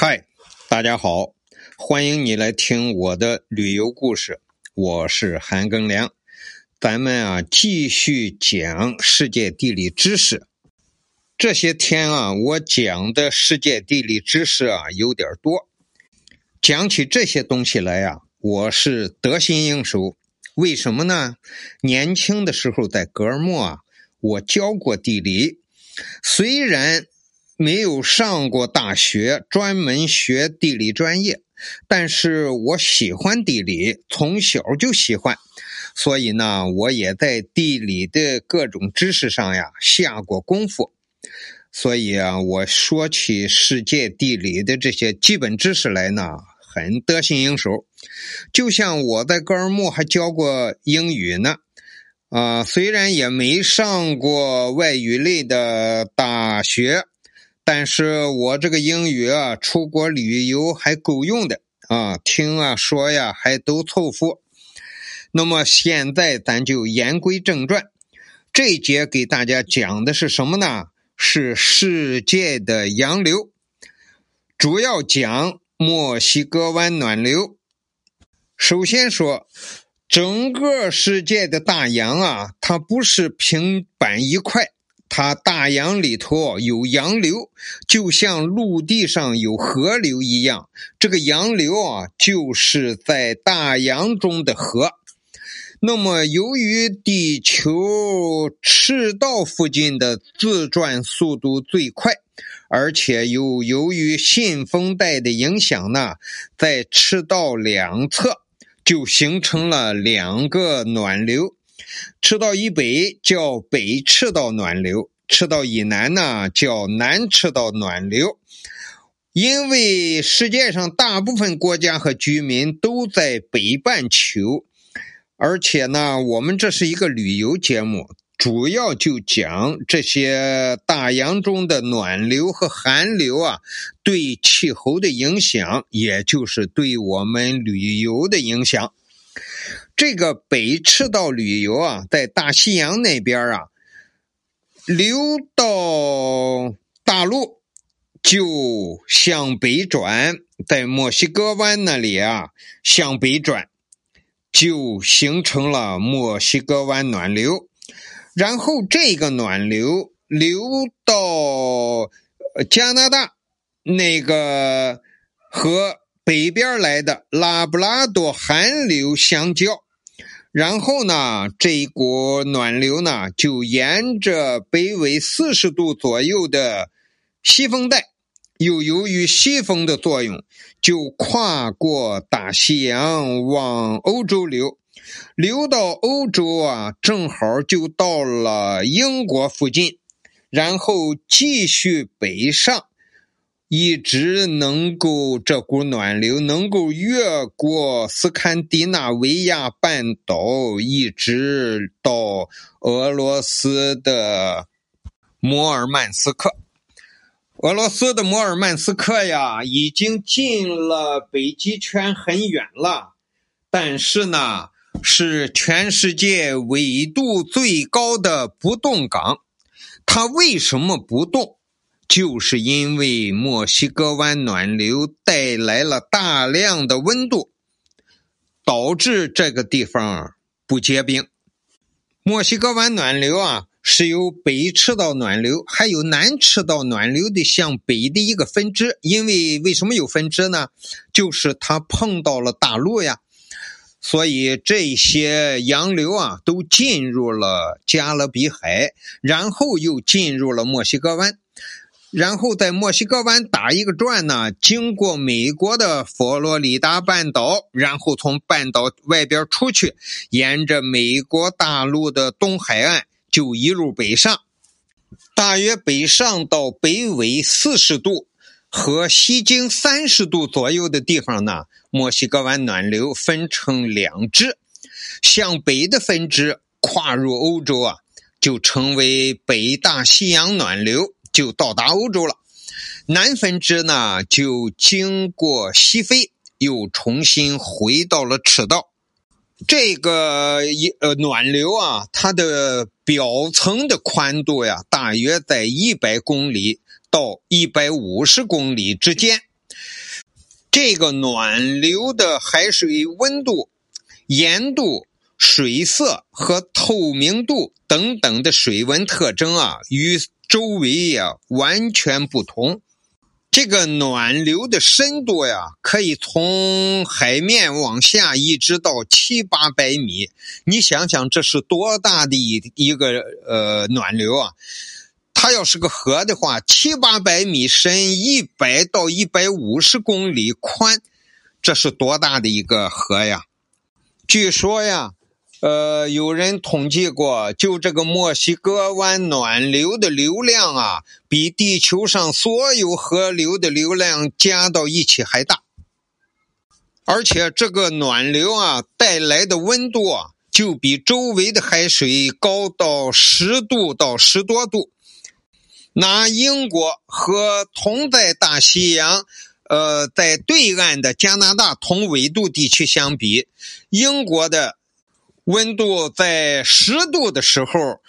嗨，大家好，欢迎你来听我的旅游故事。我是韩庚良，咱们啊继续讲世界地理知识。这些天啊，我讲的世界地理知识啊有点多，讲起这些东西来呀，我是得心应手。为什么呢？年轻的时候在格尔木啊，我教过地理，虽然。没有上过大学，专门学地理专业，但是我喜欢地理，从小就喜欢，所以呢，我也在地理的各种知识上呀下过功夫。所以啊，我说起世界地理的这些基本知识来呢，很得心应手。就像我在格尔木还教过英语呢，啊，虽然也没上过外语类的大学。但是我这个英语啊，出国旅游还够用的啊，听啊说呀还都凑合。那么现在咱就言归正传，这一节给大家讲的是什么呢？是世界的洋流，主要讲墨西哥湾暖流。首先说，整个世界的大洋啊，它不是平板一块。它大洋里头有洋流，就像陆地上有河流一样。这个洋流啊，就是在大洋中的河。那么，由于地球赤道附近的自转速度最快，而且又由于信风带的影响呢，在赤道两侧就形成了两个暖流。赤道以北叫北赤道暖流，赤道以南呢叫南赤道暖流。因为世界上大部分国家和居民都在北半球，而且呢，我们这是一个旅游节目，主要就讲这些大洋中的暖流和寒流啊对气候的影响，也就是对我们旅游的影响。这个北赤道旅游啊，在大西洋那边啊，流到大陆就向北转，在墨西哥湾那里啊向北转，就形成了墨西哥湾暖流。然后这个暖流流到加拿大那个和北边来的拉布拉多寒流相交。然后呢，这一股暖流呢，就沿着北纬四十度左右的西风带，又由于西风的作用，就跨过大西洋往欧洲流，流到欧洲啊，正好就到了英国附近，然后继续北上。一直能够这股暖流能够越过斯堪的纳维亚半岛，一直到俄罗斯的摩尔曼斯克。俄罗斯的摩尔曼斯克呀，已经进了北极圈很远了，但是呢，是全世界纬度最高的不动港。它为什么不动？就是因为墨西哥湾暖流带来了大量的温度，导致这个地方不结冰。墨西哥湾暖流啊，是由北赤道暖流还有南赤道暖流的向北的一个分支。因为为什么有分支呢？就是它碰到了大陆呀，所以这些洋流啊都进入了加勒比海，然后又进入了墨西哥湾。然后在墨西哥湾打一个转呢，经过美国的佛罗里达半岛，然后从半岛外边出去，沿着美国大陆的东海岸就一路北上，大约北上到北纬四十度和西经三十度左右的地方呢，墨西哥湾暖流分成两支，向北的分支跨入欧洲啊，就成为北大西洋暖流。就到达欧洲了，南分支呢就经过西非，又重新回到了赤道。这个一呃暖流啊，它的表层的宽度呀，大约在一百公里到一百五十公里之间。这个暖流的海水温度、盐度、水色和透明度等等的水文特征啊，与周围呀完全不同。这个暖流的深度呀，可以从海面往下一直到七八百米。你想想，这是多大的一一个呃暖流啊！它要是个河的话，七八百米深，一百到一百五十公里宽，这是多大的一个河呀？据说呀。呃，有人统计过，就这个墨西哥湾暖流的流量啊，比地球上所有河流的流量加到一起还大。而且这个暖流啊带来的温度啊，就比周围的海水高到十度到十多度。拿英国和同在大西洋，呃，在对岸的加拿大同纬度地区相比，英国的。温度在十度的时候，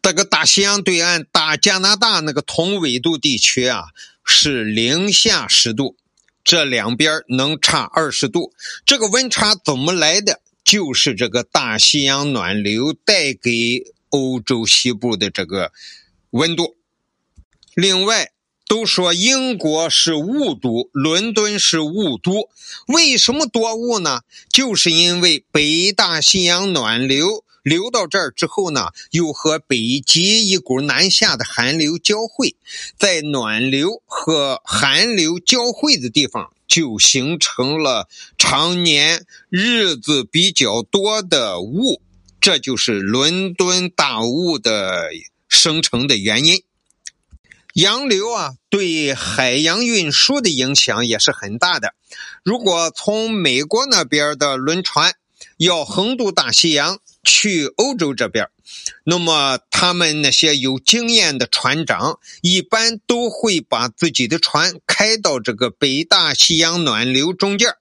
这个大西洋对岸大加拿大那个同纬度地区啊，是零下十度，这两边能差二十度。这个温差怎么来的？就是这个大西洋暖流带给欧洲西部的这个温度。另外。都说英国是雾都，伦敦是雾都，为什么多雾呢？就是因为北大西洋暖流流到这儿之后呢，又和北极一股南下的寒流交汇，在暖流和寒流交汇的地方，就形成了常年日子比较多的雾，这就是伦敦大雾的生成的原因。洋流啊，对海洋运输的影响也是很大的。如果从美国那边的轮船要横渡大西洋去欧洲这边，那么他们那些有经验的船长一般都会把自己的船开到这个北大西洋暖流中间，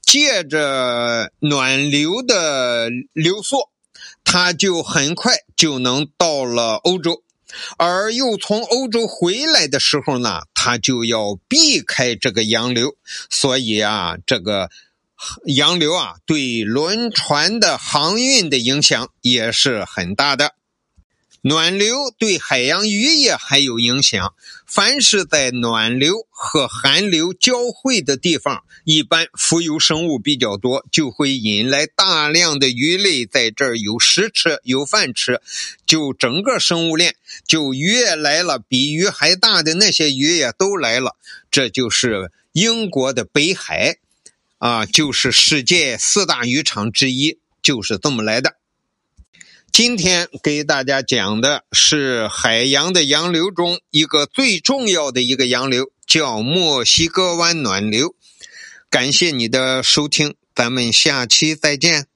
借着暖流的流速，他就很快就能到了欧洲。而又从欧洲回来的时候呢，他就要避开这个洋流，所以啊，这个洋流啊，对轮船的航运的影响也是很大的。暖流对海洋渔业还有影响。凡是在暖流和寒流交汇的地方，一般浮游生物比较多，就会引来大量的鱼类在这儿有食吃、有饭吃，就整个生物链就鱼来了，比鱼还大的那些鱼也都来了。这就是英国的北海，啊，就是世界四大渔场之一，就是这么来的。今天给大家讲的是海洋的洋流中一个最重要的一个洋流，叫墨西哥湾暖流。感谢你的收听，咱们下期再见。